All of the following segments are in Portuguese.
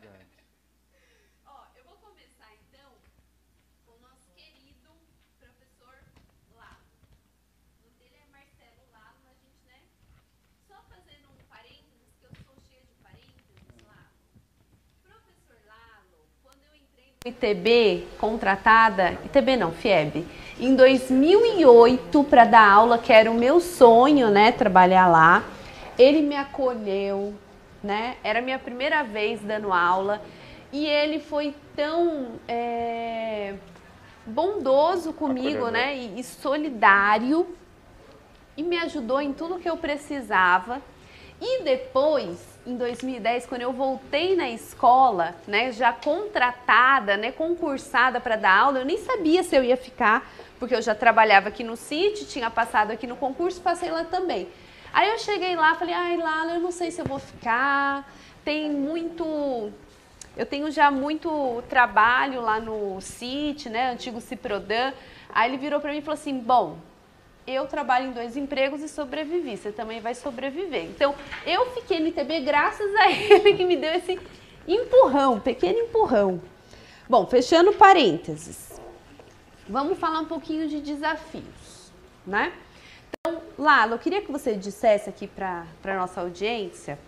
É verdade. Ó, eu vou começar então com o nosso querido professor Lalo. O nome dele é Marcelo Lalo, a gente, né? Só fazendo um parênteses, que eu sou cheia de parênteses, Lalo. Professor Lalo, quando eu entrei no ITB, contratada, ITB não, FIEB, em 2008 para dar aula, que era o meu sonho, né, trabalhar lá. Ele me acolheu, né? Era a minha primeira vez dando aula e ele foi tão é, bondoso comigo, Acolhedor. né? E, e solidário e me ajudou em tudo que eu precisava. E depois, em 2010, quando eu voltei na escola, né, já contratada, né, concursada para dar aula, eu nem sabia se eu ia ficar, porque eu já trabalhava aqui no CIT, tinha passado aqui no concurso, passei lá também. Aí eu cheguei lá, falei: "Ai, Lala, eu não sei se eu vou ficar. Tem muito eu tenho já muito trabalho lá no CIT, né, antigo Ciprodan". Aí ele virou para mim e falou assim: "Bom, eu trabalho em dois empregos e sobrevivi, você também vai sobreviver. Então, eu fiquei no ITB graças a ele que me deu esse empurrão, pequeno empurrão. Bom, fechando parênteses, vamos falar um pouquinho de desafios, né? Então, Lalo, eu queria que você dissesse aqui para a nossa audiência,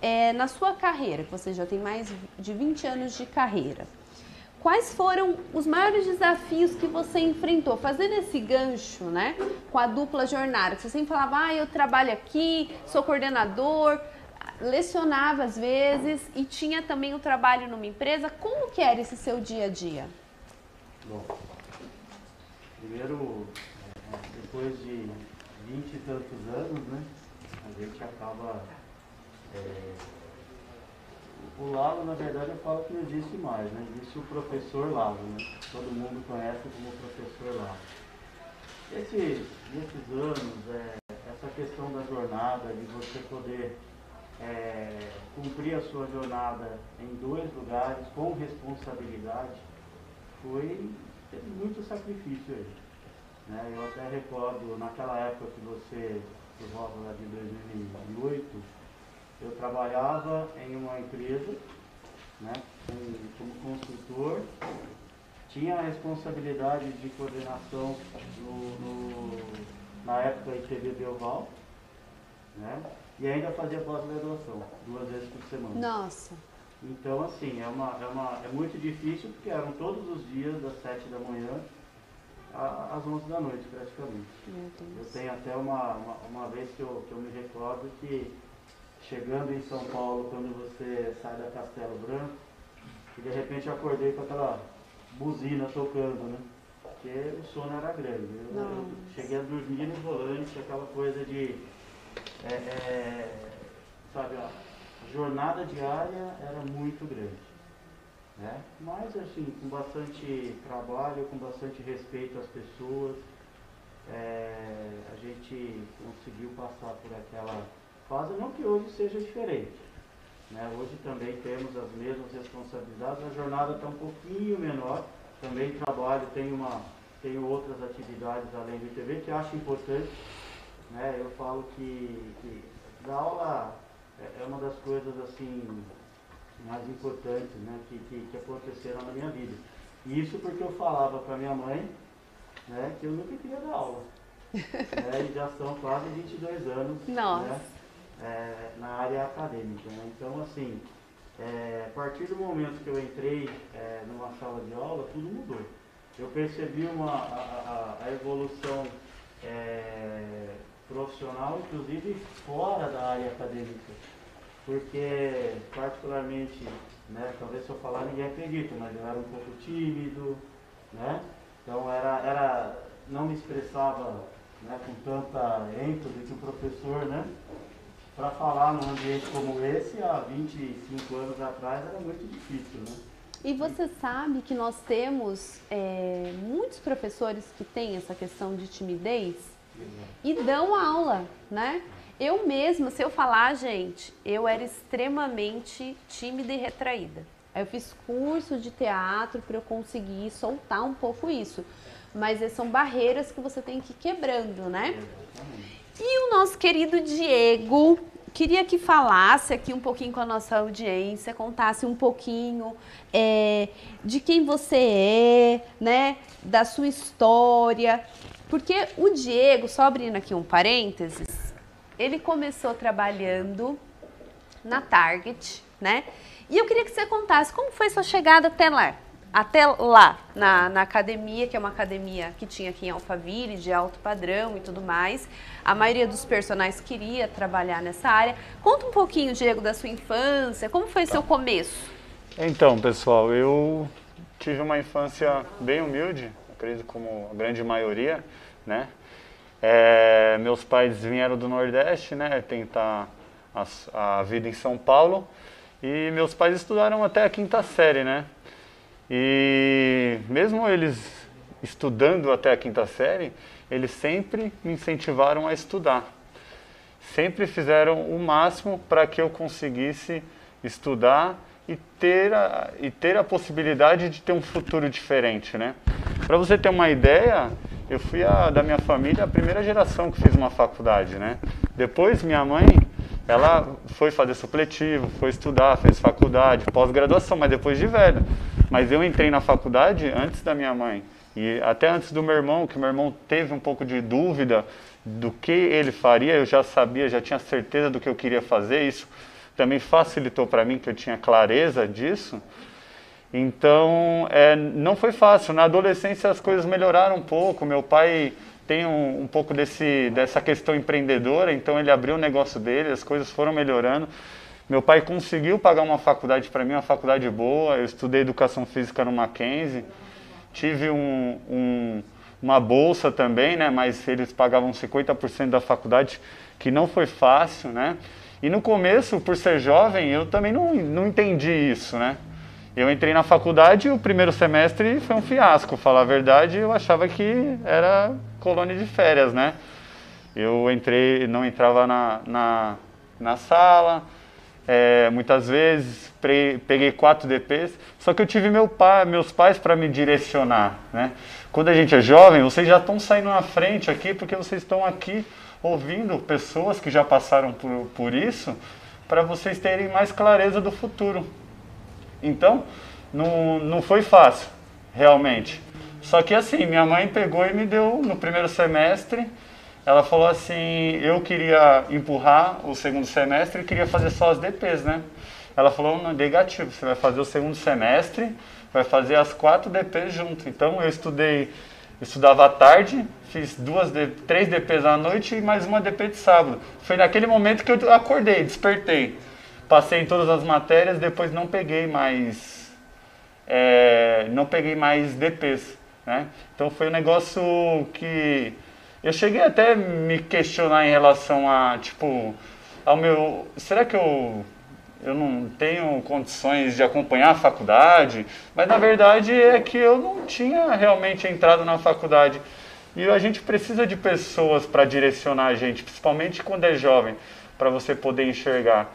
é, na sua carreira, que você já tem mais de 20 anos de carreira, Quais foram os maiores desafios que você enfrentou? Fazendo esse gancho, né, com a dupla jornada, que você sempre falava, ah, eu trabalho aqui, sou coordenador, lecionava às vezes e tinha também o trabalho numa empresa. Como que era esse seu dia a dia? Bom, primeiro, é, depois de vinte e tantos anos, né, a gente acaba. é, o Lalo, na verdade, eu falo que não existe mais, né? Existe o professor Lalo, né? Todo mundo conhece como professor Lalo. Esse, nesses anos, é, essa questão da jornada, de você poder é, cumprir a sua jornada em dois lugares com responsabilidade, foi teve muito sacrifício aí. Né? Eu até recordo, naquela época que você, por volta lá de 2008, eu trabalhava em uma empresa, né, como, consultor, tinha a responsabilidade de coordenação no, no- na época ITB Belval, né, e ainda fazia pós-graduação, duas vezes por semana. Nossa, Então, assim, é, uma, é, uma, é muito difícil porque eram todos os dias, das 7 da manhã às 11 da noite, praticamente. Eu tenho até uma, uma, uma vez que eu, que eu me recordo que chegando em São Paulo, quando você sai da Castelo Branco, e de repente eu acordei com aquela buzina tocando, né? Porque o sono era grande. Eu, eu Nossa. cheguei a dormir no volante, aquela coisa de. é, é, sabe, a jornada diária era muito grande. Né? Mas assim, com bastante trabalho, com bastante respeito às pessoas, é, a gente conseguiu passar por aquela fase, não que hoje seja diferente. Né? Hoje também temos as mesmas responsabilidades, a jornada está um pouquinho menor, também trabalho, tenho, uma, tenho outras atividades além do ITV que acho importante. Né? Eu falo que, que aula é, é uma das coisas assim mais importantes né? que, que, que aconteceram na minha vida. Isso porque eu falava para minha mãe né, que eu nunca queria dar aula. né, e já são quase 22 anos né, é, na área acadêmica. né. Então, assim, é, a partir do momento que eu entrei é, numa sala de aula, tudo mudou. Eu percebi uma, a, a- a evolução é, profissional, inclusive fora da área acadêmica. Porque, particularmente, né, talvez se eu falar ninguém acredita, mas eu era um pouco tímido, né? Então era, era, não me expressava né, com tanta ênfase que o professor, né? Para falar num ambiente como esse, há 25 anos atrás, era muito difícil, né? E você sabe que nós temos é, muitos professores que têm essa questão de timidez e dão aula, né? Eu mesma, se eu falar, gente, eu era extremamente tímida e retraída. Aí eu fiz curso de teatro para eu conseguir soltar um pouco isso. Mas eh, são barreiras que você tem que ir quebrando, né? E o nosso querido Diego, queria que falasse aqui um pouquinho com a nossa audiência, contasse um pouquinho é, de quem você é, né, da sua história, porque o Diego, só abrindo aqui um parênteses, ele começou trabalhando na Target, né? E eu queria que você contasse como foi sua chegada até lá até lá, na, na, academia, que é uma academia que tinha aqui em Alphaville, de alto padrão e tudo mais. A maioria dos personagens queria trabalhar nessa área. Conta um pouquinho, Diego, da sua infância, como foi tá. seu começo? Então, pessoal, eu tive uma infância bem humilde, acredito como a grande maioria, né? É, meus pais vieram do Nordeste, né, tentar a, a vida em São Paulo, e meus pais estudaram até a quinta série, né? E mesmo eles estudando até a quinta série, eles sempre me incentivaram a estudar. Sempre fizeram o máximo para que eu conseguisse estudar e ter, a, e ter a possibilidade de ter um futuro diferente, né? Para você ter uma ideia, eu fui a, da minha família a primeira geração que fez uma faculdade, né? Depois minha mãe, ela foi fazer supletivo, foi estudar, fez faculdade, pós-graduação, mas depois de velha. Mas eu entrei na faculdade antes da minha mãe. E até antes do meu irmão, que meu irmão teve um pouco de dúvida do que ele faria, eu já sabia, já tinha certeza do que eu queria fazer. Isso também facilitou para mim, que eu tinha clareza disso. Então, é, não foi fácil. Na adolescência as coisas melhoraram um pouco. Meu pai tem um, um pouco desse, dessa questão empreendedora, então ele abriu o negócio dele, as coisas foram melhorando. Meu pai conseguiu pagar uma faculdade para mim, uma faculdade boa. Eu estudei educação física no Mackenzie. Tive um, um, uma bolsa também, né? Mas eles pagavam 50% da faculdade, que não foi fácil, né? E no começo, por ser jovem, eu também não, não entendi isso, né? Eu entrei na faculdade e o primeiro semestre foi um fiasco. Falar a verdade, eu achava que era colônia de férias, né? Eu entrei, não entrava na, na, na sala, é, muitas vezes, peguei quatro DPs, só que eu tive meu pai, meus pais para me direcionar. Né? Quando a gente é jovem, vocês já estão saindo na frente aqui, porque vocês estão aqui ouvindo pessoas que já passaram por, por isso, para vocês terem mais clareza do futuro. Então, não, não foi fácil, realmente. Só que assim, minha mãe pegou e me deu no primeiro semestre ela falou assim, eu queria empurrar o segundo semestre e queria fazer só as DPs, né? Ela falou, não, negativo, você vai fazer o segundo semestre, vai fazer as quatro DPs junto. Então eu estudei, estudava à tarde, fiz duas, três DPs à noite e mais uma DP de sábado. Foi naquele momento que eu acordei, despertei. Passei em todas as matérias, depois não peguei mais, é, não peguei mais DPs, né? Então foi um negócio que eu cheguei até me questionar em relação a, tipo, ao meu. Será que eu, eu não tenho condições de acompanhar a faculdade? Mas na verdade é que eu não tinha realmente entrado na faculdade. E a gente precisa de pessoas para direcionar a gente, principalmente quando é jovem, para você poder enxergar.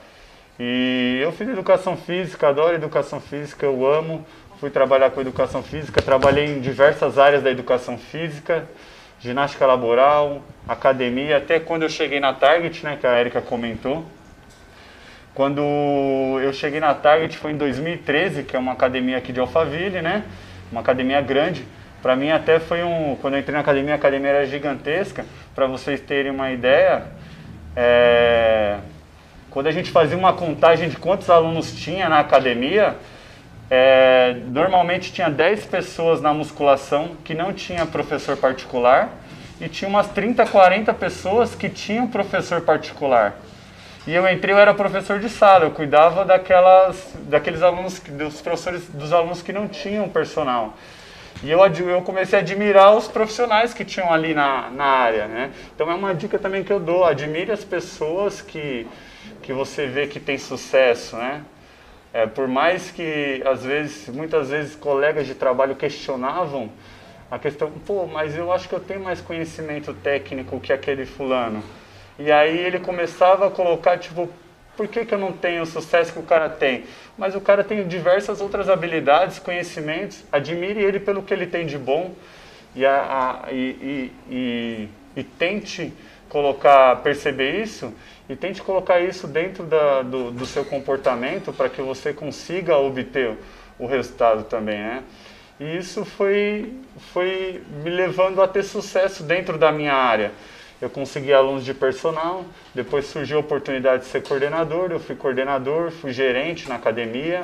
E eu fiz educação física, adoro educação física, eu amo. Fui trabalhar com educação física, trabalhei em diversas áreas da educação física ginástica laboral, academia, até quando eu cheguei na Target, né, que a Erika comentou. Quando eu cheguei na Target foi em 2013, que é uma academia aqui de Alphaville, né? Uma academia grande. Para mim até foi um, quando eu entrei na academia, a academia era gigantesca. Para vocês terem uma ideia, é... quando a gente fazia uma contagem de quantos alunos tinha na academia, é, normalmente tinha 10 pessoas na musculação que não tinha professor particular e tinha umas 30, 40 pessoas que tinham professor particular. E eu entrei, eu era professor de sala, eu cuidava daquelas, daqueles alunos, dos professores, dos alunos que não tinham personal. E eu, eu comecei a admirar os profissionais que tinham ali na, na área, né? Então é uma dica também que eu dou, admire as pessoas que, que você vê que tem sucesso, né? É, por mais que às vezes, muitas vezes colegas de trabalho questionavam a questão, pô, mas eu acho que eu tenho mais conhecimento técnico que aquele fulano. E aí ele começava a colocar, tipo, por que, que eu não tenho o sucesso que o cara tem? Mas o cara tem diversas outras habilidades, conhecimentos, admire ele pelo que ele tem de bom e, a, a, e, e, e, e tente colocar, perceber isso e tente colocar isso dentro da, do, do seu comportamento para que você consiga obter o resultado também, né? E isso foi, foi me levando a ter sucesso dentro da minha área. Eu consegui alunos de personal, depois surgiu a oportunidade de ser coordenador, eu fui coordenador, fui gerente na academia.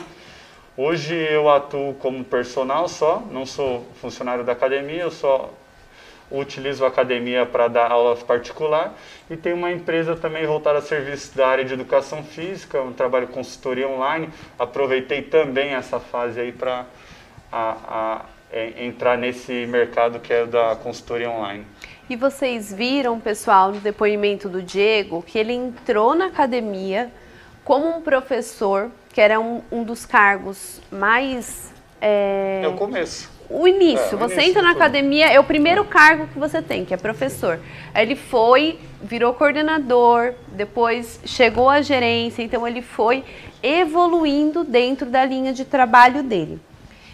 Hoje eu atuo como personal só, não sou funcionário da academia, eu só utilizo a academia para dar aulas particular e tenho uma empresa também voltada a serviços da área de educação física, um trabalho consultoria online. Aproveitei também essa fase aí para é, entrar nesse mercado que é da consultoria online. E vocês viram, pessoal, no depoimento do Diego, que ele entrou na academia como um professor, que era um, um dos cargos mais. É, é o começo o início. É, o você início entra na academia, é o primeiro cargo que você tem, que é professor. Ele foi, virou coordenador, depois chegou à gerência, então ele foi evoluindo dentro da linha de trabalho dele.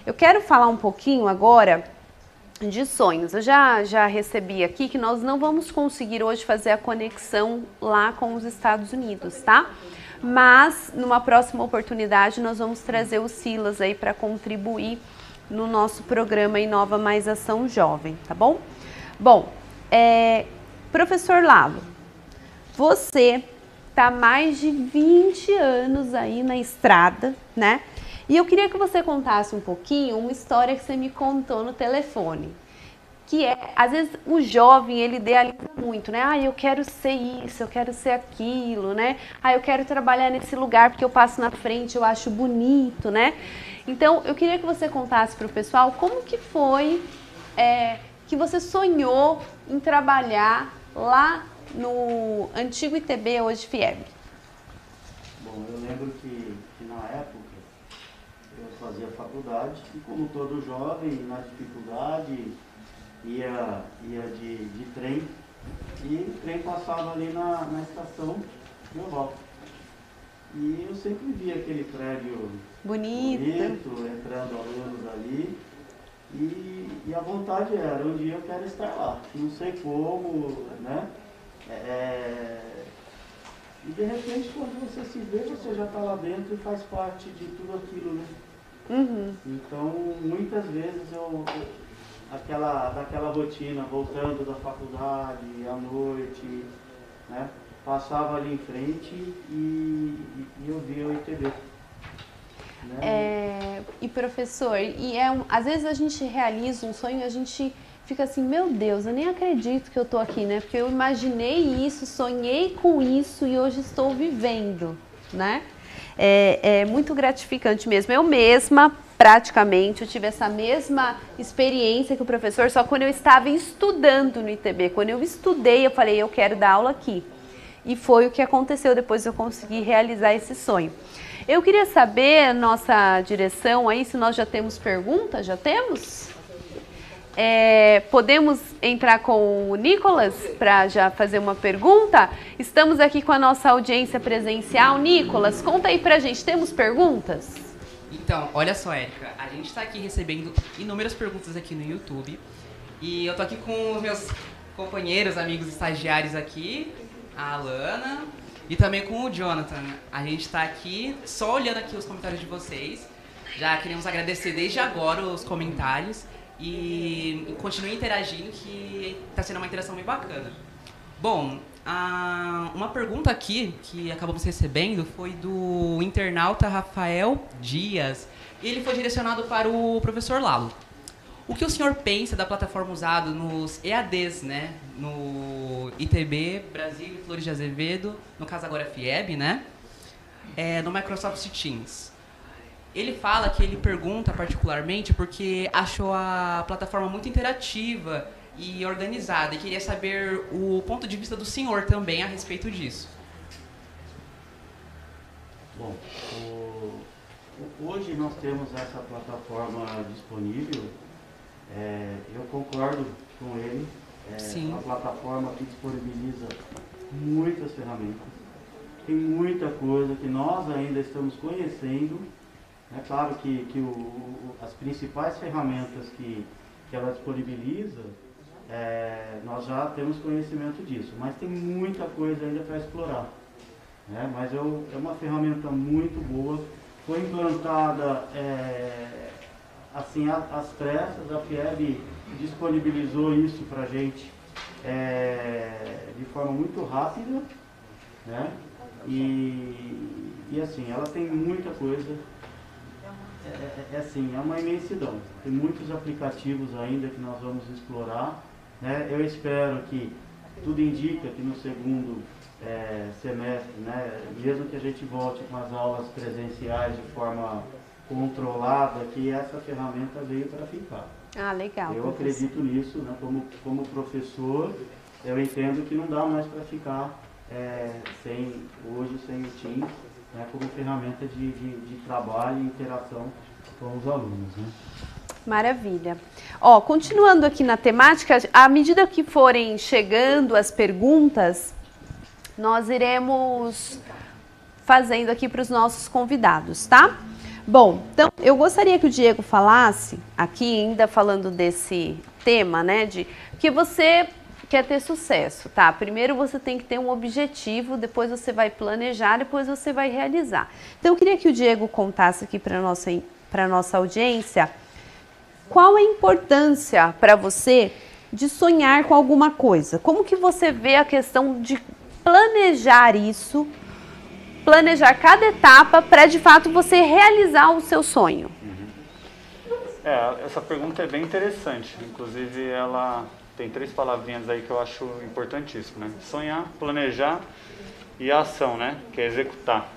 Eu quero falar um pouquinho agora de sonhos. Eu já, já recebi aqui que nós não vamos conseguir hoje fazer a conexão lá com os Estados Unidos, tá? Mas numa próxima oportunidade nós vamos trazer o Silas aí para contribuir no nosso programa Inova Mais Ação Jovem, tá bom? Bom, é, professor Lalo, você tá mais de 20 anos aí na estrada, né? E eu queria que você contasse um pouquinho uma história que você me contou no telefone. Que é, às vezes o jovem ele idealiza muito, né? Ah, eu quero ser isso, eu quero ser aquilo, né? Ah, eu quero trabalhar nesse lugar porque eu passo na frente, eu acho bonito, né? Então, eu queria que você contasse para o pessoal como que foi é, que você sonhou em trabalhar lá no antigo ITB, hoje FIEB. Bom, eu lembro que, que na época eu fazia faculdade e como todo jovem, na dificuldade, ia, ia de, de trem e o trem passava ali na, na estação de Europa. E eu sempre via aquele prédio bonito, bonito entrando alunos ali. E, e, a vontade era, um dia eu quero estar lá. Não sei como, né? É, é, e de repente quando você se vê, você já está lá dentro e faz parte de tudo aquilo, né? Uhum. Então muitas vezes eu, aquela, daquela rotina, voltando da faculdade, à noite, né? Passava ali em frente e, e, e eu via o ITB. Né? É, e professor, e é um, às vezes a gente realiza um sonho e a gente fica assim, meu Deus, eu nem acredito que eu tô aqui, né? Porque eu imaginei isso, sonhei com isso e hoje estou vivendo, né? É, é muito gratificante mesmo. Eu mesma, praticamente, eu tive essa mesma experiência que o professor, só quando eu estava estudando no ITB. Quando eu estudei, eu falei, eu quero dar aula aqui. E foi o que aconteceu depois eu consegui realizar esse sonho. Eu queria saber, nossa direção aí, se nós já temos perguntas, já temos? É, podemos entrar com o Nicolas para já fazer uma pergunta? Estamos aqui com a nossa audiência presencial. Nicolas, conta aí pra gente, temos perguntas? Então, olha só, Érica, a gente está aqui recebendo inúmeras perguntas aqui no YouTube e eu tô aqui com os meus companheiros, amigos estagiários aqui, a Alana, e também com o Jonathan. A gente está aqui só olhando aqui os comentários de vocês. Já queremos agradecer desde agora os comentários e continue interagindo que está sendo uma interação bem bacana. Bom, a, uma pergunta aqui que acabamos recebendo foi do internauta Rafael Dias. Ele foi direcionado para o professor Lalo. O que o senhor pensa da plataforma usada nos EADs, né? No ITB, Brasil e Flores de Azevedo, no caso agora FIEB, né? É, no Microsoft Teams. Ele fala que ele pergunta particularmente porque achou a plataforma muito interativa e organizada e queria saber o ponto de vista do senhor também a respeito disso. Bom, o, hoje nós temos essa plataforma disponível é, eu concordo com ele. É uma plataforma que disponibiliza muitas ferramentas. Tem muita coisa que nós ainda estamos conhecendo. É claro que, que o, as principais ferramentas que, que ela disponibiliza é, nós já temos conhecimento disso, mas tem muita coisa ainda para explorar. Né? Mas eu, é uma ferramenta muito boa, foi implantada é, assim às pressas, a FIEB disponibilizou isso para a gente é, de forma muito rápida, né? E, e assim, ela tem muita coisa, é, é, é, assim, é uma imensidão. Tem muitos aplicativos ainda que nós vamos explorar. Né? Eu espero que tudo indica que no segundo é, semestre, né, mesmo que a gente volte com as aulas presenciais de forma controlada, que essa ferramenta veio para ficar. Ah, legal. Eu acredito nisso, né, como, como professor, eu entendo que não dá mais para ficar é, sem, hoje sem o Teams né, como ferramenta de, de, de trabalho e interação com os alunos. Né? Maravilha. Ó, continuando aqui na temática, à medida que forem chegando as perguntas, nós iremos fazendo aqui para os nossos convidados, tá? Bom, então eu gostaria que o Diego falasse aqui, ainda falando desse tema, né, de que você quer ter sucesso, tá? Primeiro você tem que ter um objetivo, depois você vai planejar, depois você vai realizar. Então eu queria que o Diego contasse aqui para nossa para nossa audiência qual a importância para você de sonhar com alguma coisa. Como que você vê a questão de planejar isso, planejar cada etapa para de fato você realizar o seu sonho? É, essa pergunta é bem interessante. Inclusive, ela tem três palavrinhas aí que eu acho importantíssimo, né? Sonhar, planejar e a ação, né? Que é executar.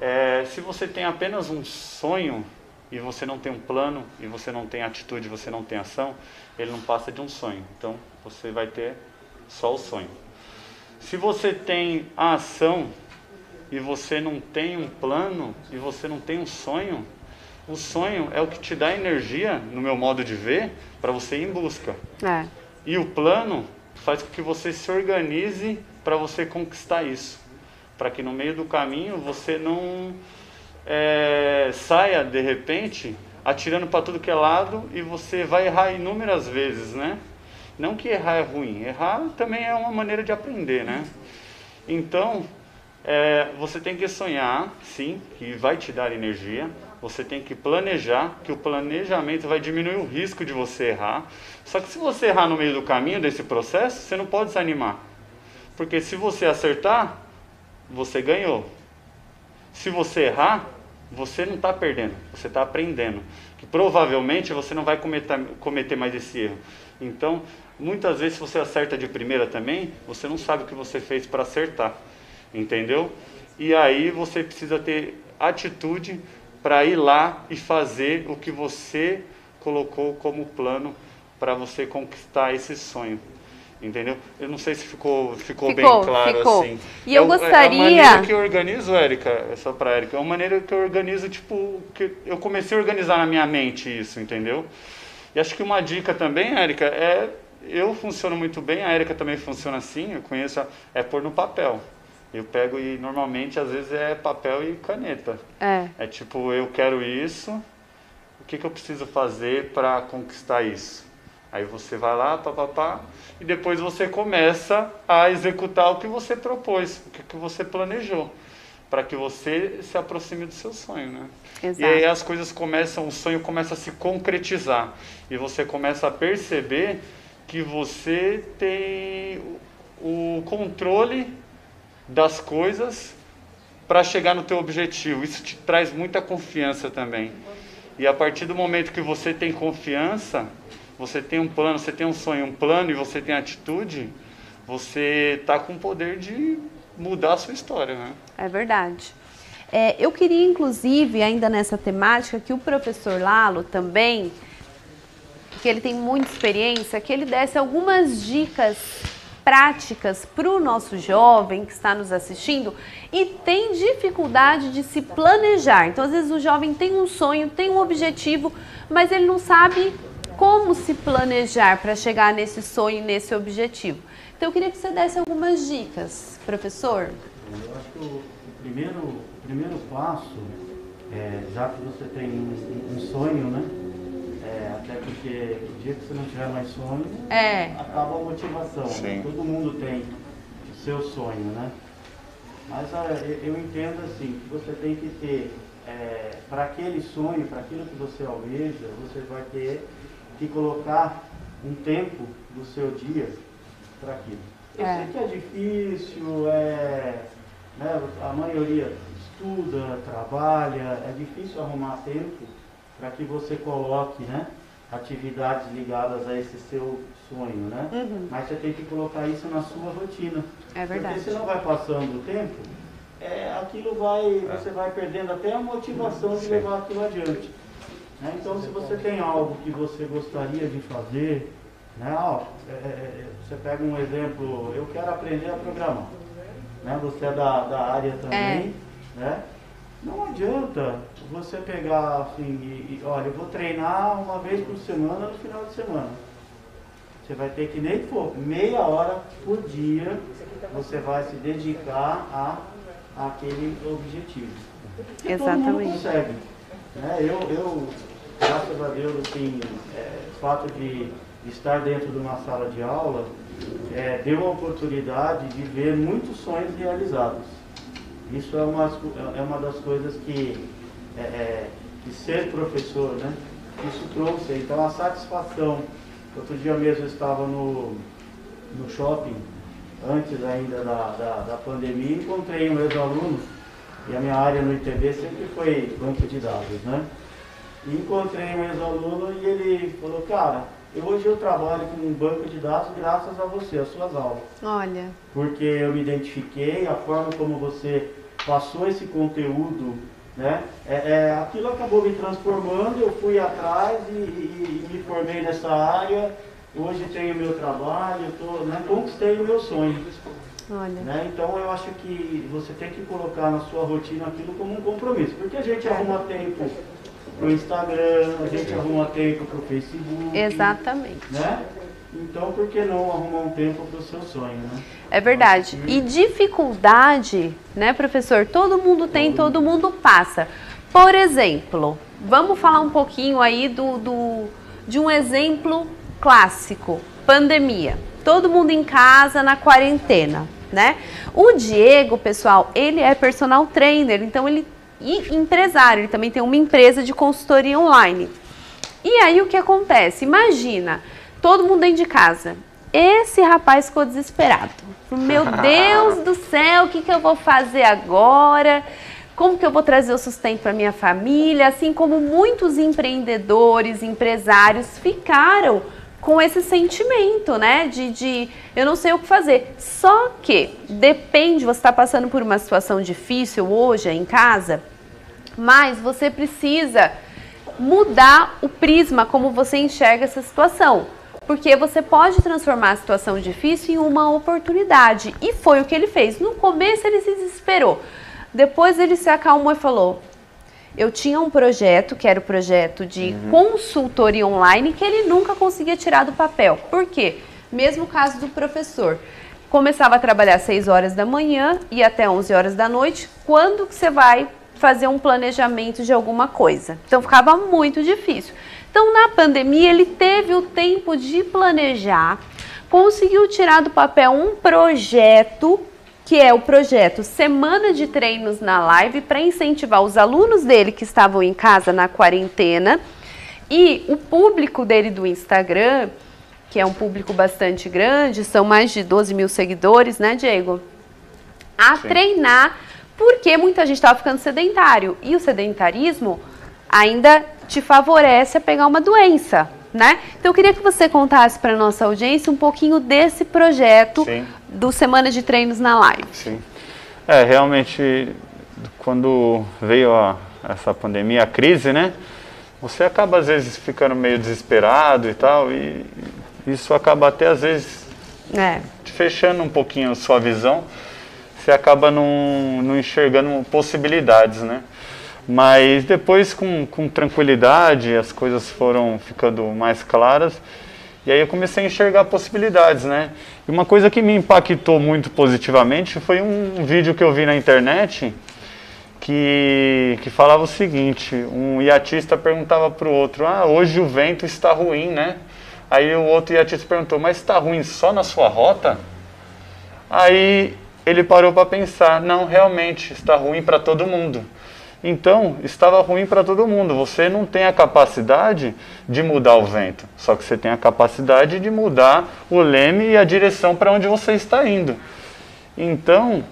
É, se você tem apenas um sonho e você não tem um plano e você não tem atitude, você não tem ação, ele não passa de um sonho. Então, você vai ter só o sonho. Se você tem a ação e você não tem um plano e você não tem um sonho, o sonho é o que te dá energia, no meu modo de ver, para você ir em busca. É. E o plano faz com que você se organize para você conquistar isso. Para que no meio do caminho você não é, saia de repente atirando para tudo que é lado e você vai errar inúmeras vezes, né? Não que errar é ruim, errar também é uma maneira de aprender, né? Então, é, você tem que sonhar, sim, que vai te dar energia. Você tem que planejar, que o planejamento vai diminuir o risco de você errar. Só que se você errar no meio do caminho desse processo, você não pode desanimar. Porque se você acertar, você ganhou. Se você errar, você não está perdendo, você está aprendendo. Que provavelmente você não vai cometer, cometer mais esse erro. Então, muitas vezes, se você acerta de primeira também, você não sabe o que você fez para acertar entendeu? E aí você precisa ter atitude para ir lá e fazer o que você colocou como plano para você conquistar esse sonho. Entendeu? Eu não sei se ficou, ficou, ficou bem claro ficou. assim. E eu, eu gostaria. É a maneira que eu organizo, Érica, é só para Érica, é uma maneira que eu organizo, tipo, que eu comecei a organizar na minha mente isso, entendeu? E acho que uma dica também, Érica, é. Eu funciono muito bem, a Érica também funciona assim, eu conheço, é pôr no papel. Eu pego e normalmente às vezes é papel e caneta. É. É tipo, eu quero isso, o que, que eu preciso fazer para conquistar isso? Aí você vai lá, papapá, e depois você começa a executar o que você propôs, o que, que você planejou, para que você se aproxime do seu sonho, né? Exato. E aí as coisas começam, o sonho começa a se concretizar, e você começa a perceber que você tem o controle das coisas para chegar no teu objetivo. Isso te traz muita confiança também. E a partir do momento que você tem confiança, você tem um plano, você tem um sonho, um plano e você tem atitude, você está com o poder de mudar a sua história, né? É verdade. É, eu queria, inclusive, ainda nessa temática, que o professor Lalo também, que ele tem muita experiência, que ele desse algumas dicas práticas para o nosso jovem que está nos assistindo e tem dificuldade de se planejar. Então, às vezes, o jovem tem um sonho, tem um objetivo, mas ele não sabe como se planejar para chegar nesse sonho, nesse objetivo. Então, eu queria que você desse algumas dicas, professor. Eu acho que o primeiro, o primeiro passo, é, já que você tem um, um sonho, né? É, até porque o dia que você não tiver mais sonho, É. acaba a motivação. Sim. Todo mundo tem o seu sonho, né? Mas eu, entendo assim, que você tem que ter, para aquele sonho, para aquilo que você almeja, você vai ter que colocar um tempo do seu dia para aquilo. Eu É. sei que é difícil, é, né, a maioria estuda, trabalha, é difícil arrumar tempo para que você coloque né, atividades ligadas a esse seu sonho, né? Uhum. Mas você tem que colocar isso na sua rotina. É verdade. Porque senão vai passando o tempo, é, aquilo vai, você vai perdendo até a motivação de Sim. levar aquilo adiante. né? Então se você tem algo que você gostaria de fazer, né? ó, é, é, é, você pega um exemplo, eu quero aprender a programar. Né? Você é da, da área também, né? Não adianta você pegar assim e, e, olha, eu vou treinar uma vez por semana no final de semana. Você vai ter que nem for meia hora por dia, você vai se dedicar a aquele objetivo. Porque Exatamente. consegue. Né? Eu, eu, graças a Deus, assim, é, o fato de estar dentro de uma sala de aula é, deu a oportunidade de ver muitos sonhos realizados. Isso é uma, é uma das coisas que, é, é, ser professor, né? Isso trouxe. Então a satisfação. Outro dia mesmo eu estava no, no shopping, antes ainda da, da, da pandemia, encontrei um ex-aluno, e a minha área no ITB sempre foi banco de dados, né? E encontrei um ex-aluno e ele falou, cara, hoje eu trabalho com um banco de dados graças a você, as suas aulas Olha, porque eu me identifiquei, a forma como você passou esse conteúdo, né? É, é, aquilo acabou me transformando, eu fui atrás e, e- e me formei nessa área, hoje tenho meu trabalho, tô, né? conquistei o meu sonho. olha. Né? Então eu acho que você tem que colocar na sua rotina aquilo como um compromisso, porque a gente arruma tempo pro Instagram, a gente arruma tempo pro Facebook. Exatamente. Né? Então por que não arrumar um tempo pro seu sonho, né? É verdade. E dificuldade, né, professor? Todo mundo tem, todo mundo passa. Por exemplo, vamos falar um pouquinho aí do, do- de um exemplo clássico: pandemia. Todo mundo em casa na quarentena, né? O Diego, pessoal, ele é personal trainer, então ele e empresário, ele também tem uma empresa de consultoria online. E aí o que acontece? Imagina, todo mundo dentro de casa. Esse rapaz ficou desesperado. Meu Deus do céu, o que, que eu vou fazer agora? Como que eu vou trazer o sustento para minha família? Assim como muitos empreendedores, empresários ficaram com esse sentimento, né? De, de eu não sei o que fazer. Só que depende, você está passando por uma situação difícil hoje em casa, mas você precisa mudar o prisma como você enxerga essa situação. Porque você pode transformar a situação difícil em uma oportunidade. E foi o que ele fez. No começo ele se desesperou. Depois ele se acalmou e falou: Eu tinha um projeto, que era o projeto de consultoria online, que ele nunca conseguia tirar do papel. Por quê? Mesmo caso do professor. Começava a trabalhar às 6 horas da manhã e até 11 horas da noite. Quando que você vai fazer um planejamento de alguma coisa? Então ficava muito difícil. Então, na pandemia, ele teve o tempo de planejar, conseguiu tirar do papel um projeto, que é o projeto Semana de Treinos na Live, para incentivar os alunos dele que estavam em casa na quarentena e o público dele do Instagram, que é um público bastante grande, são mais de 12 mil seguidores, né, Diego? A Sim. treinar, porque muita gente estava ficando sedentário. E o sedentarismo ainda te favorece a pegar uma doença, né? Então eu queria que você contasse para nossa audiência um pouquinho desse projeto Sim. do Semana de Treinos na Live. Sim. É, realmente, quando veio a, essa pandemia, a crise, né? Você acaba, às vezes, ficando meio desesperado e tal, e isso acaba até, às vezes, É, te fechando um pouquinho a sua visão. Você acaba não, não enxergando possibilidades, né? Mas depois, com, com tranquilidade, as coisas foram ficando mais claras. E aí eu comecei a enxergar possibilidades, né? E uma coisa que me impactou muito positivamente foi um vídeo que eu vi na internet que, que falava o seguinte: um iatista perguntava para o outro, ah, hoje o vento está ruim, né? Aí o outro iatista perguntou, mas está ruim só na sua rota? Aí ele parou para pensar, não, realmente está ruim para todo mundo. Então, estava ruim para todo mundo. Você não tem a capacidade de mudar o vento, só que você tem a capacidade de mudar o leme e a direção para onde você está indo. Então,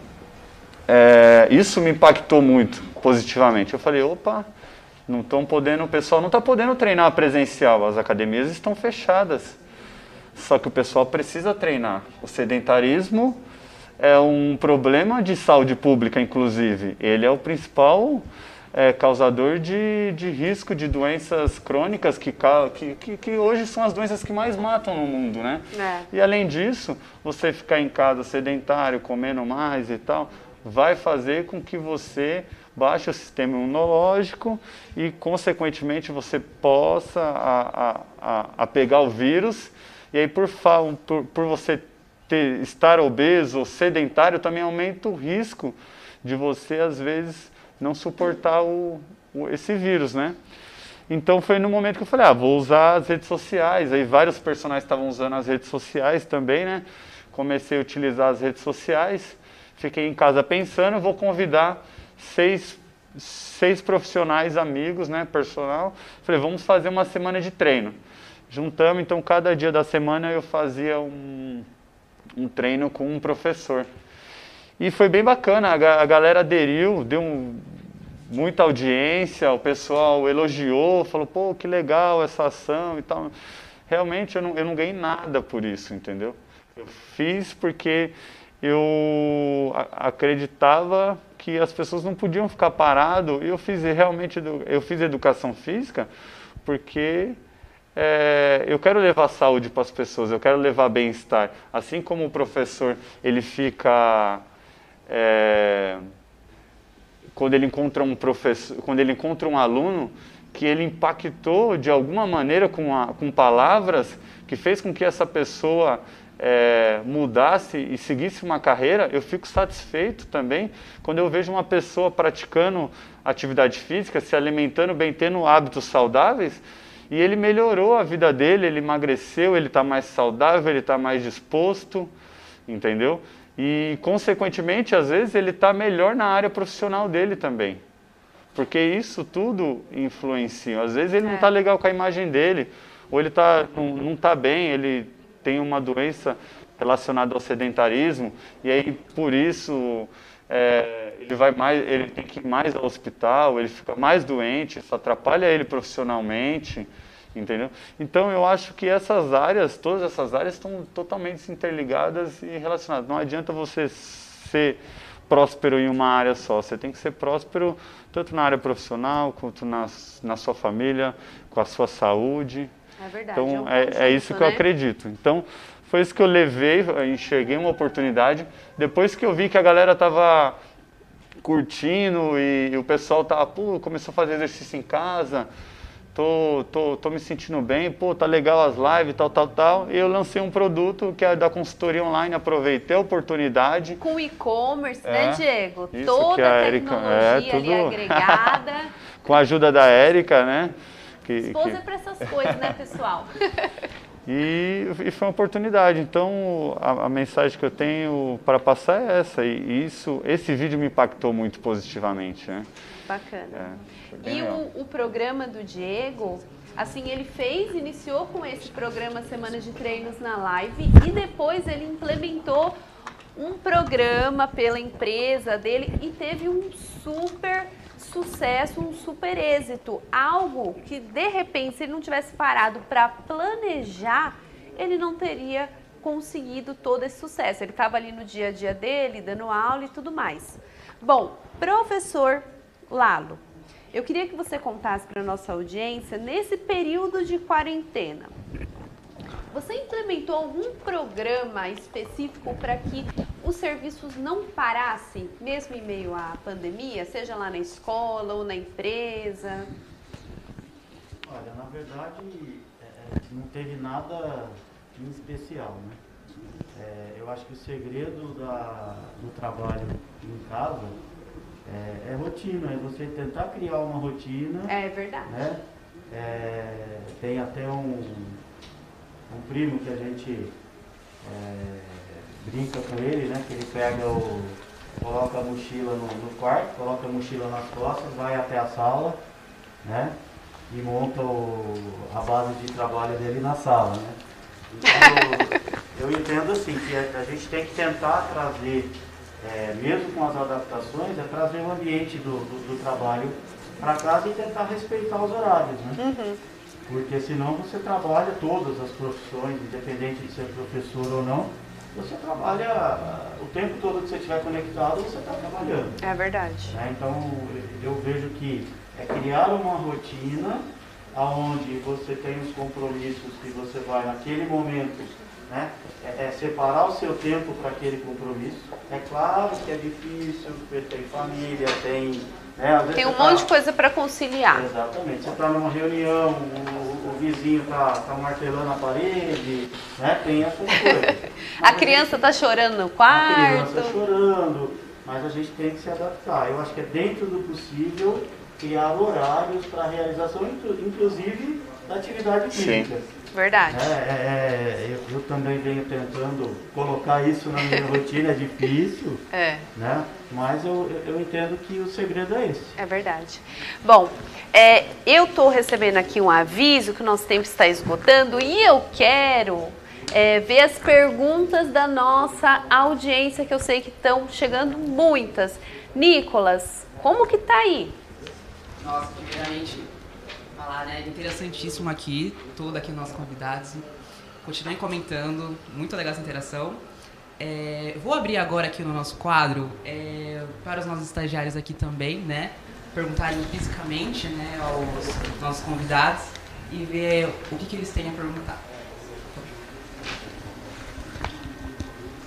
é, isso me impactou muito positivamente. Eu falei, opa, não estão podendo, o pessoal não está podendo treinar presencial, as academias estão fechadas. Só que o pessoal precisa treinar. O sedentarismo é um problema de saúde pública, inclusive. Ele é o principal é, causador de, de risco de doenças crônicas que, que, que, hoje são as doenças que mais matam no mundo, né? É. E além disso, você ficar em casa sedentário, comendo mais e tal, vai fazer com que você baixe o sistema imunológico e, consequentemente, você possa a, a, a, a pegar o vírus. E aí, por, por, por você ter, estar obeso ou sedentário, também aumenta o risco de você, às vezes, não suportar o, o, esse vírus, né? Então foi no momento que eu falei, ah, vou usar as redes sociais. Aí vários personagens estavam usando as redes sociais também, né? Comecei a utilizar as redes sociais. Fiquei em casa pensando, vou convidar seis, seis profissionais amigos, né, personal. Falei, vamos fazer uma semana de treino. Juntamos, então cada dia da semana eu fazia um, um treino com um professor. E foi bem bacana, a, a galera aderiu, deu um, muita audiência, o pessoal elogiou, falou, pô, que legal essa ação e tal. Realmente eu não, eu não ganhei nada por isso, entendeu? Eu fiz porque eu acreditava que as pessoas não podiam ficar parado. Eu fiz realmente eu fiz educação física porque é, eu quero levar saúde para as pessoas, eu quero levar bem-estar. Assim como o professor ele fica é, quando ele encontra um professor, quando ele encontra um aluno que ele impactou de alguma maneira com, a, com palavras que fez com que essa pessoa é, mudasse e seguisse uma carreira, eu fico satisfeito também quando eu vejo uma pessoa praticando atividade física, se alimentando bem, tendo hábitos saudáveis e ele melhorou a vida dele, ele emagreceu, ele está mais saudável, ele está mais disposto, entendeu? E, consequentemente, às vezes ele está melhor na área profissional dele também. Porque isso tudo influencia. Às vezes ele é. não está legal com a imagem dele, ou ele tá, não está bem, ele tem uma doença relacionada ao sedentarismo, e aí por isso é, ele vai mais, ele tem que ir mais ao hospital, ele fica mais doente, isso atrapalha ele profissionalmente, entendeu? Então eu acho que essas áreas, todas essas áreas estão totalmente interligadas e relacionadas. Não adianta você ser próspero em uma área só, você tem que ser próspero tanto na área profissional quanto na, na sua família, com a sua saúde, é verdade. Então, é, um é, é isso que né? eu acredito. Então, foi isso que eu levei, eu enxerguei uma oportunidade. Depois que eu vi que a galera estava curtindo e, e, o pessoal tava, pô, começou a fazer exercício em casa, tô, tô, tô me sentindo bem, pô, tá legal as lives, tal, tal, tal. E eu lancei um produto que é da consultoria online, aproveitei a oportunidade. Com e-commerce, né, é, né, Diego? Isso, Toda a, a tecnologia é, tudo... ali agregada. Com a ajuda da Érica, né? Que, Esposa que... é para essas coisas, né, pessoal? e, e, foi uma oportunidade. Então, a, a mensagem que eu tenho para passar é essa. E isso, esse vídeo me impactou muito positivamente. Né? Bacana. É, e o, o programa do Diego, assim, ele fez, iniciou com esse programa Semana de Treinos na Live e depois ele implementou um programa pela empresa dele e teve um super sucesso, um super êxito, algo que de repente, se ele não tivesse parado para planejar, ele não teria conseguido todo esse sucesso. Ele estava ali no dia a dia dele, dando aula e tudo mais. Bom, professor Lalo, eu queria que você contasse para nossa audiência nesse período de quarentena. Você implementou algum programa específico para que os serviços não parassem, mesmo em meio à pandemia, seja lá na escola ou na empresa? Olha, na verdade, é, é não teve nada em especial, né? É, eu acho que o segredo da, do trabalho em casa é, é rotina, é você tentar criar uma rotina, É verdade. né? É, tem até um, um primo que a gente é, brinca com ele, né? Que ele pega o. coloca a mochila no, no quarto, coloca a mochila nas costas, vai até a sala, né? E monta o, a base de trabalho dele na sala, né? Então, eu, entendo assim, que a, a gente tem que tentar trazer, é, mesmo com as adaptações, é trazer o ambiente do, do, do trabalho para casa e tentar respeitar os horários, né? Uhum. Porque senão você trabalha todas as profissões, independente de ser professor ou não, você trabalha o tempo todo que você estiver conectado, você está trabalhando. É verdade. né? Então eu vejo que é criar uma rotina onde você tem os compromissos que você vai naquele momento, né? É, é separar o seu tempo para aquele compromisso. É claro que é difícil, porque tem família, tem. Né? Tem um tá- monte de coisa para conciliar. Exatamente. Você está numa reunião, o, o vizinho está tá martelando a parede, né? Tem essas coisas. A criança tá chorando no A criança quarto. chorando, mas a gente tem que se adaptar. Eu acho que é dentro do possível criar horários para a realização, inclu- inclusive da atividade Sim. física. Verdade. É, é, é, eu, eu também venho tentando colocar isso na minha rotina, é difícil, É. né? Mas eu, eu eu entendo que o segredo é esse. É verdade. Bom, é, eu estou recebendo aqui um aviso que o nosso tempo está esgotando e eu quero é, ver as perguntas da nossa audiência, que eu sei que estão chegando muitas. Nicolas, como que tá aí? Nossa, primeiramente, falar, né? Interessantíssimo aqui, todo aqui nossos convidados. Continuem comentando, muito legal essa interação. É, vou abrir agora aqui no nosso quadro é, para os nossos estagiários aqui também, né? Perguntarem fisicamente, né, aos nossos convidados e ver o que, que eles têm a perguntar.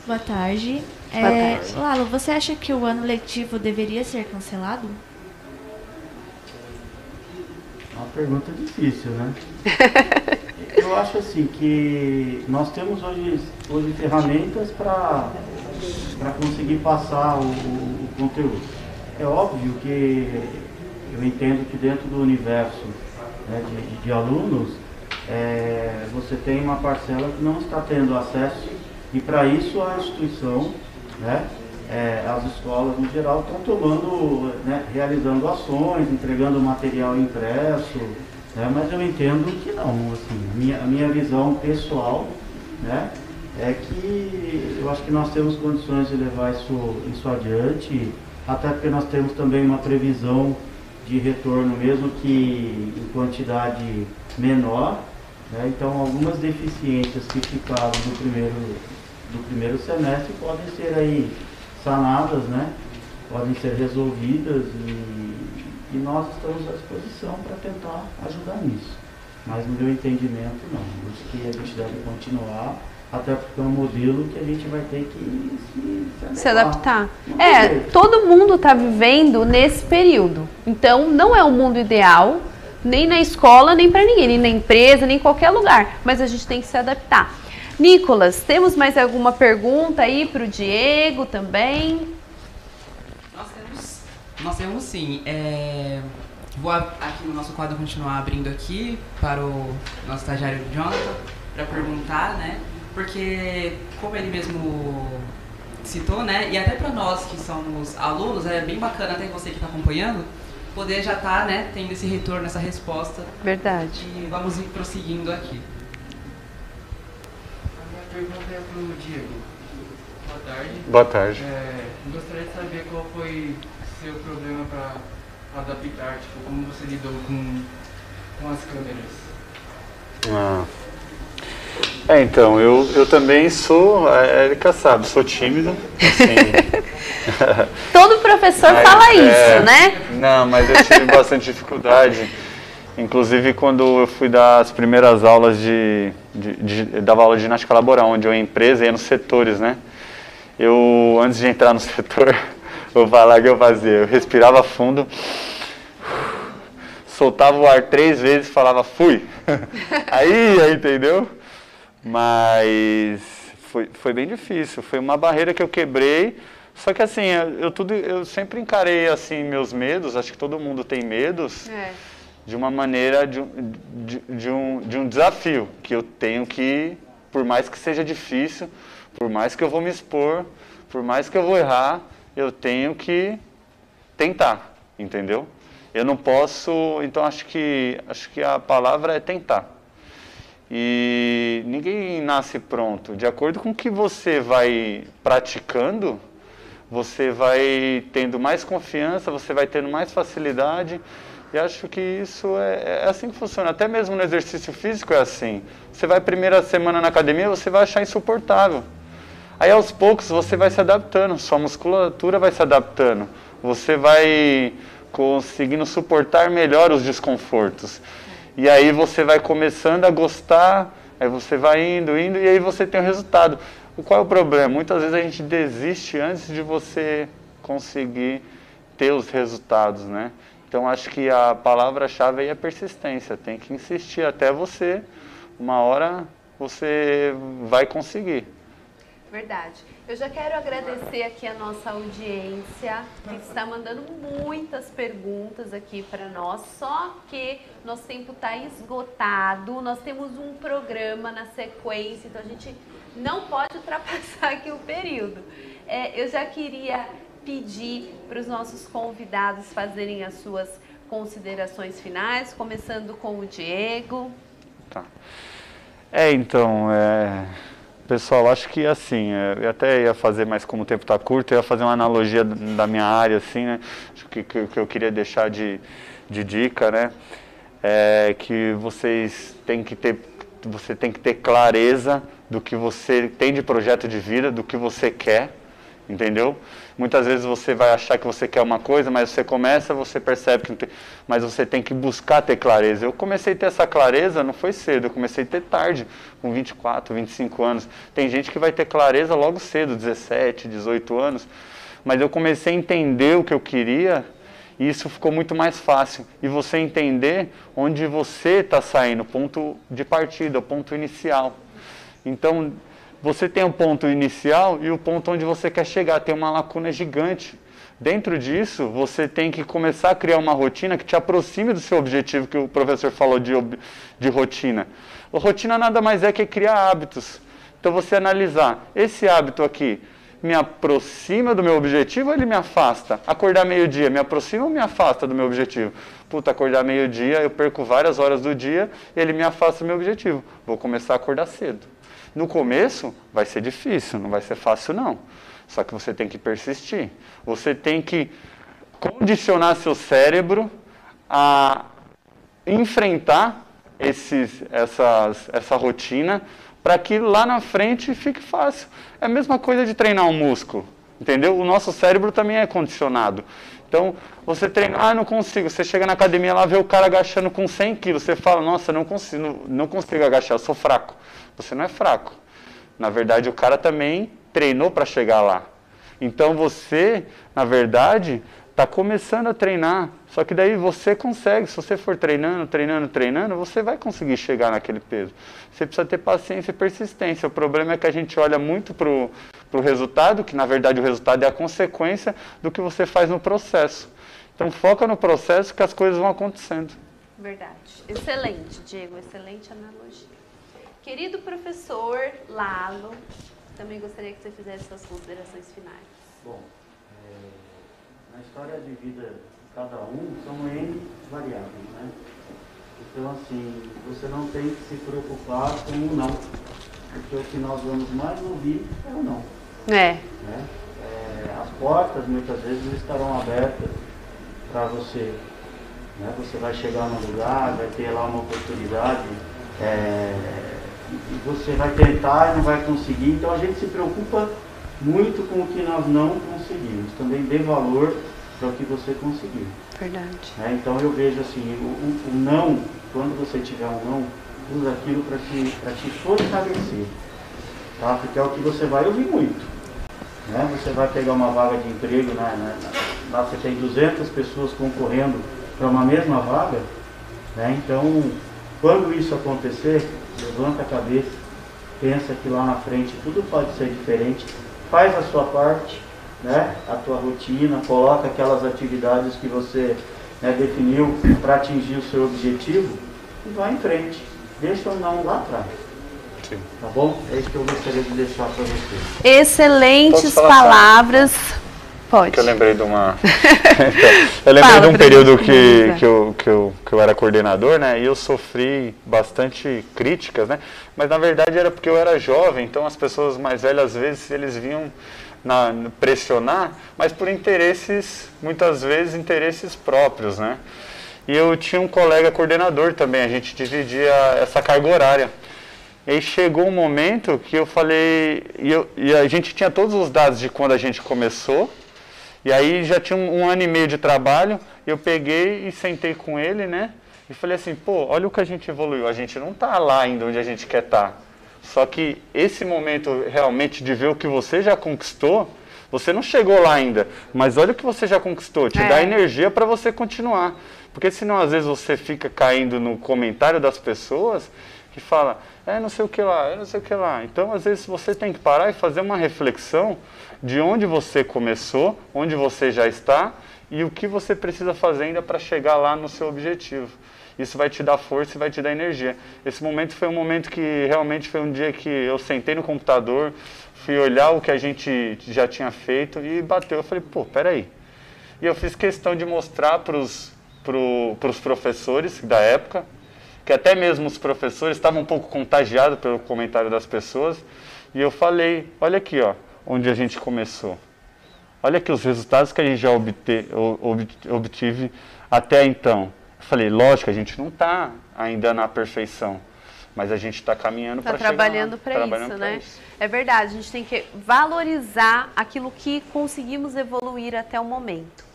Boa tarde. Boa É, tarde. Lalo, você acha que o ano letivo deveria ser cancelado? Uma pergunta difícil, né? Eu acho assim que nós temos hoje, hoje ferramentas para conseguir passar o, o- conteúdo. É óbvio que eu entendo que dentro do universo né, de, de- de alunos, é, você tem uma parcela que não está tendo acesso e para isso a instituição, né, é, as escolas no geral estão tomando, né, realizando ações, entregando material impresso, né, mas eu entendo que não, assim, a minha, minha visão pessoal, né, é que eu acho que nós temos condições de levar isso, isso adiante, até porque nós temos também uma previsão de retorno, mesmo que em quantidade menor, né, então algumas deficiências que ficaram do primeiro, do primeiro semestre podem ser aí sanadas, né? Podem ser resolvidas e, e nós estamos à disposição para tentar ajudar nisso. Mas no meu entendimento não. Acho que a gente deve continuar, até porque é um modelo que a gente vai ter que se, Se adaptar. Não tem É, jeito. todo mundo está vivendo nesse período. Então, não é o mundo ideal, nem na escola, nem para ninguém, nem na empresa, nem em qualquer lugar. Mas a gente tem que se adaptar. Nicolas, temos mais alguma pergunta aí para o Diego também? Nós temos, nós temos sim. É, vou aqui no nosso quadro continuar abrindo aqui para o nosso estagiário Jonathan para perguntar, né? Porque como ele mesmo citou, né? E até para nós que somos alunos, é bem bacana até você que está acompanhando poder já estar, né? Tendo esse retorno, essa resposta Verdade. e vamos ir prosseguindo aqui. Pergunta é pro Diego. Boa tarde. Boa tarde. É, gostaria de saber qual foi seu problema para adaptar, tipo, como você lidou com, com as câmeras. Ah. É, então, eu, eu também sou, a Erika sabe, sou tímido. Assim, Todo professor Mas, fala é, isso, né? Não, mas eu tive bastante dificuldade. Inclusive quando eu fui dar as primeiras aulas de, de, de dava aula de ginástica laboral, onde eu ia em empresa e ia nos setores, né? Eu, antes de entrar no setor, eu falar que eu fazia, eu respirava fundo, soltava o ar três vezes e falava fui. Aí, aí, entendeu? Mas foi, foi bem difícil, foi uma barreira que eu quebrei, Só que assim, eu, eu tudo, eu sempre encarei assim meus medos, acho que todo mundo tem medos, É. de uma maneira de, um- de, de um, de um desafio que eu tenho que, por mais que seja difícil, por mais que eu vou me expor, por mais que eu vou errar, eu tenho que tentar, entendeu? Eu não posso, então acho que acho que a palavra é tentar. E ninguém nasce pronto. De acordo com o que você vai praticando, você vai tendo mais confiança, você vai tendo mais facilidade. E acho que isso é, é assim que funciona. Até mesmo no exercício físico é assim. Você vai primeira semana na academia, você vai achar insuportável. Aí aos poucos você vai se adaptando, sua musculatura vai se adaptando. Você vai conseguindo suportar melhor os desconfortos. E aí você vai começando a gostar, aí você vai indo, indo, e aí você tem o resultado. Qual é o problema? Muitas vezes a gente desiste antes de você conseguir ter os resultados, né? Então acho que a palavra-chave aí é persistência. Tem que insistir até você, uma hora você vai conseguir. Verdade. Eu já quero agradecer aqui a nossa audiência, que está mandando muitas perguntas aqui para nós, só que nosso tempo está esgotado, nós temos um programa na sequência, então a gente não pode ultrapassar aqui o período. É, eu já queria pedir para os nossos convidados fazerem as suas considerações finais, começando com o Diego. Tá. É, então, é, pessoal, acho que assim, é, eu até ia fazer, mas como o tempo está curto, eu ia fazer uma analogia da minha área, assim, né? Acho que que, que eu queria deixar de, de dica, né? É que vocês têm que ter, você tem que ter clareza do que você tem de projeto de vida, do que você quer, entendeu? Muitas vezes você vai achar que você quer uma coisa, mas você começa, você percebe que não tem, mas você tem que buscar ter clareza. Eu comecei a ter essa clareza, não foi cedo, eu comecei a ter tarde, com 24, 25 anos. Tem gente que vai ter clareza logo cedo, 17, 18 anos, mas eu comecei a entender o que eu queria e isso ficou muito mais fácil. E você entender onde você está saindo, ponto de partida, ponto inicial. Então, você tem o ponto inicial e o ponto onde você quer chegar, tem uma lacuna gigante. Dentro disso, você tem que começar a criar uma rotina que te aproxime do seu objetivo, que o professor falou de, de rotina. A rotina nada mais é que criar hábitos. Então, você analisar, esse hábito aqui me aproxima do meu objetivo ou ele me afasta? Acordar meio-dia, me aproxima ou me afasta do meu objetivo? Puta, acordar meio-dia, eu perco várias horas do dia, ele me afasta do meu objetivo. Vou começar a acordar cedo. No começo vai ser difícil, não vai ser fácil não. Só que você tem que persistir. Você tem que condicionar seu cérebro a enfrentar esses, essas, essa rotina para que lá na frente fique fácil. É a mesma coisa de treinar um músculo, entendeu? O nosso cérebro também é condicionado. Então, você treina, ah, não consigo. Você chega na academia lá, vê o cara agachando com 100 quilos. Você fala, nossa, não consigo, não, não consigo agachar, eu sou fraco. Você não é fraco. Na verdade, o cara também treinou para chegar lá. Então, você, na verdade, está começando a treinar. Só que daí você consegue, se você for treinando, treinando, treinando, você vai conseguir chegar naquele peso. Você precisa ter paciência e persistência. O problema é que a gente olha muito para o resultado, que na verdade o resultado é a consequência do que você faz no processo. Então foca no processo que as coisas vão acontecendo. Verdade. Excelente, Diego. Excelente analogia. Querido professor Lalo, também gostaria que você fizesse suas considerações finais. Bom, é, na história de vida de cada um são N variáveis, né? Então, assim, você não tem que se preocupar com o não, porque o que nós vamos mais ouvir é o não. É, né? É, as portas muitas vezes estarão abertas para você. Né? Você vai chegar num lugar, vai ter lá uma oportunidade, é, você vai tentar e não vai conseguir. Então a gente se preocupa muito com o que nós não conseguimos. Também dê valor para o que você conseguiu. verdade. né? Então eu vejo assim, o, o- não, quando você tiver um não, usa aquilo para te, pra te fortalecer. Tá? Porque é o que você vai ouvir muito. Né? Você vai pegar uma vaga de emprego, né? na- na- lá você tem 200 pessoas concorrendo para uma mesma vaga. Né? Então, quando isso acontecer, levanta a cabeça, pensa que lá na frente tudo pode ser diferente, faz a sua parte né, a tua rotina, coloca aquelas atividades que você né, definiu para atingir o seu objetivo e vai em frente. Deixa o não lá atrás. Sim. Tá bom? É isso que eu gostaria de deixar para você. Excelentes palavras. Pode. Que eu lembrei de uma. eu lembrei Fala, de um período que, que, eu, que, eu, que eu era coordenador, né? E eu sofri bastante críticas, né? Mas na verdade era porque eu era jovem, então as pessoas mais velhas às vezes eles vinham na, pressionar, mas por interesses, muitas vezes interesses próprios, né? E eu tinha um colega coordenador também, a gente dividia essa carga horária. E aí chegou um momento que eu falei, e, eu- e a gente tinha todos os dados de quando a gente começou, e aí já tinha um, um ano e meio de trabalho, eu peguei e sentei com ele, né? E falei assim, pô, olha o que a gente evoluiu, a gente não tá lá ainda onde a gente quer estar. Só que esse momento realmente de ver o que você já conquistou, você não chegou lá ainda, mas olha o que você já conquistou, te É. dá energia para você continuar. Porque senão às vezes você fica caindo no comentário das pessoas que fala, é não sei o que lá, é não sei o que lá. Então às vezes você tem que parar e fazer uma reflexão de onde você começou, onde você já está e o que você precisa fazer ainda para chegar lá no seu objetivo. Isso vai te dar força e vai te dar energia. Esse momento foi um momento que realmente foi um dia que eu sentei no computador, fui olhar o que a gente já tinha feito e bateu. Eu falei, pô, peraí. E eu fiz questão de mostrar para os professores da época, que até mesmo os professores estavam um pouco contagiados pelo comentário das pessoas, e eu falei, olha aqui, ó, onde a gente começou. Olha aqui os resultados que a gente já obte, o- obti- obtive até então. Eu falei, lógico, a gente não está ainda na perfeição, mas a gente está caminhando Está para Tá trabalhando para isso, né? isso. É verdade, a gente tem que valorizar aquilo que conseguimos evoluir até o momento.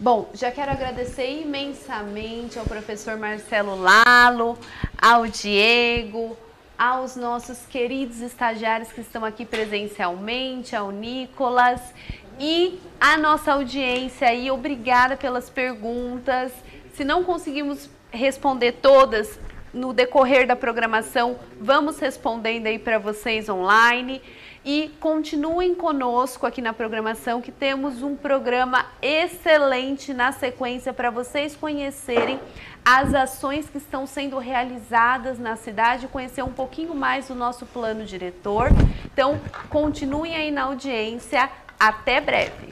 Bom, já quero agradecer imensamente ao professor Marcelo Lalo, ao Diego, aos nossos queridos estagiários que estão aqui presencialmente, ao Nicolas e a nossa audiência aí. Obrigada pelas perguntas. Se não conseguimos responder todas no decorrer da programação, vamos respondendo aí para vocês online. E continuem conosco aqui na programação, que temos um programa excelente na sequência para vocês conhecerem as ações que estão sendo realizadas na cidade, conhecer um pouquinho mais do nosso plano diretor. Então, continuem aí na audiência. Até breve.